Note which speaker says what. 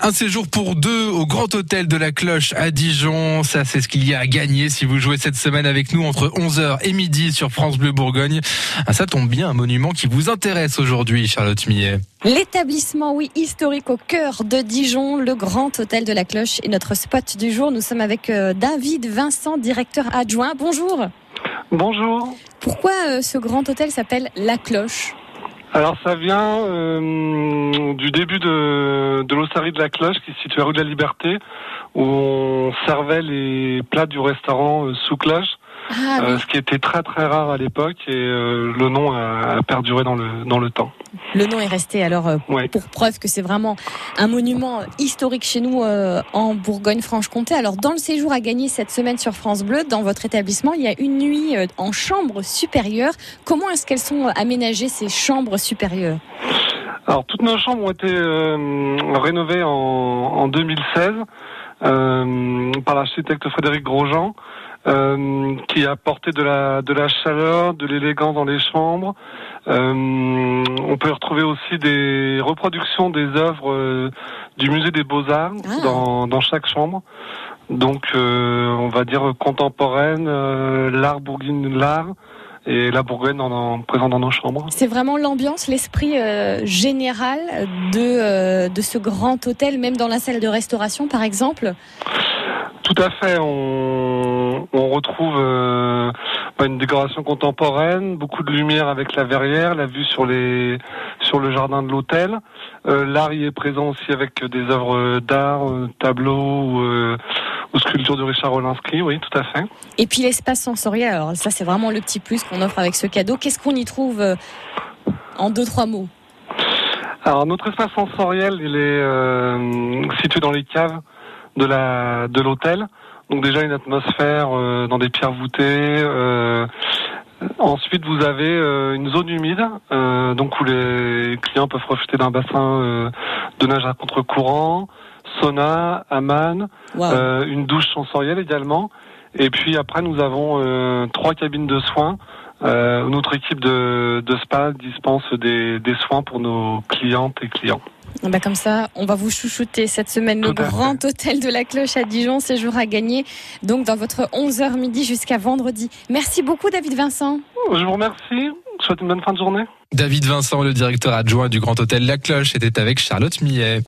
Speaker 1: Un séjour pour deux au Grand Hôtel de la Cloche à Dijon. Ça, c'est ce qu'il y a à gagner si vous jouez cette semaine avec nous entre 11h et midi sur France Bleu Bourgogne. Ah, ça tombe bien, un monument qui vous intéresse aujourd'hui, Charlotte Millet.
Speaker 2: L'établissement, oui, historique au cœur de Dijon, le Grand Hôtel de la Cloche est notre spot du jour. Nous sommes avec euh, David Vincent, directeur adjoint. Bonjour.
Speaker 3: Bonjour.
Speaker 2: Pourquoi euh, ce grand hôtel s'appelle La Cloche?
Speaker 3: Alors ça vient euh, du début de, de l'ossarie de la Cloche qui se situe à rue de la Liberté où on servait les plats du restaurant euh, sous cloche.
Speaker 2: Ah,
Speaker 3: Euh, ce qui était très très rare à l'époque et euh, le nom a, a perduré dans le dans le temps.
Speaker 2: Le nom est resté alors euh,
Speaker 3: Ouais.
Speaker 2: pour preuve que c'est vraiment un monument historique chez nous euh, en Bourgogne-Franche-Comté. Alors dans le séjour à gagner cette semaine sur France Bleu, dans votre établissement, il y a une nuit euh, en chambre supérieure. Comment est-ce qu'elles sont aménagées ces chambres supérieures?
Speaker 3: Alors toutes nos chambres ont été euh, rénovées en, en 2016 euh, par l'architecte Frédéric Grosjean, euh, qui a apporté de la de la chaleur, de l'élégance dans les chambres. Euh, on peut retrouver aussi des reproductions des œuvres euh, du musée des Beaux Arts
Speaker 2: Ah.
Speaker 3: dans dans chaque chambre. Donc euh, on va dire contemporaine, euh, l'art bourguignon, l'art et la Bourgogne en, en présent dans nos chambres.
Speaker 2: C'est vraiment l'ambiance, l'esprit euh, général de, euh, de ce grand hôtel, même dans la salle de restauration par exemple?
Speaker 3: Tout à fait. On, on retrouve euh, une décoration contemporaine, beaucoup de lumière avec la verrière, la vue sur les sur le jardin de l'hôtel. Euh, L'art y est présent aussi avec des œuvres d'art, euh, tableaux ou, sculptures de Richard Wolinski. Oui, tout à fait.
Speaker 2: Et puis l'espace sensoriel, alors ça c'est vraiment le petit plus qu'on offre avec ce cadeau. Qu'est-ce qu'on y trouve en deux, trois mots?
Speaker 3: Alors notre espace sensoriel, il est situé dans les caves de la de l'hôtel. Donc déjà une atmosphère euh, dans des pierres voûtées. euh, ensuite, vous avez euh, une zone humide, euh, donc où les clients peuvent profiter d'un bassin euh, de nage à contre-courant, sauna,
Speaker 2: Waouh.
Speaker 3: euh, une douche sensorielle également. Et puis après, nous avons euh, trois cabines de soins. Euh, notre équipe de, de spa dispense des, des soins pour nos clientes et clients.
Speaker 2: Eh ben, comme ça, on va vous chouchouter cette semaine le
Speaker 3: fait.
Speaker 2: grand hôtel de la Cloche à Dijon, séjour à gagner. Donc dans votre 11h midi jusqu'à vendredi. Merci beaucoup David Vincent.
Speaker 3: Je vous remercie. Je vous souhaite une bonne fin de journée.
Speaker 1: David Vincent, le directeur adjoint du Grand Hôtel La Cloche, était avec Charlotte Millet.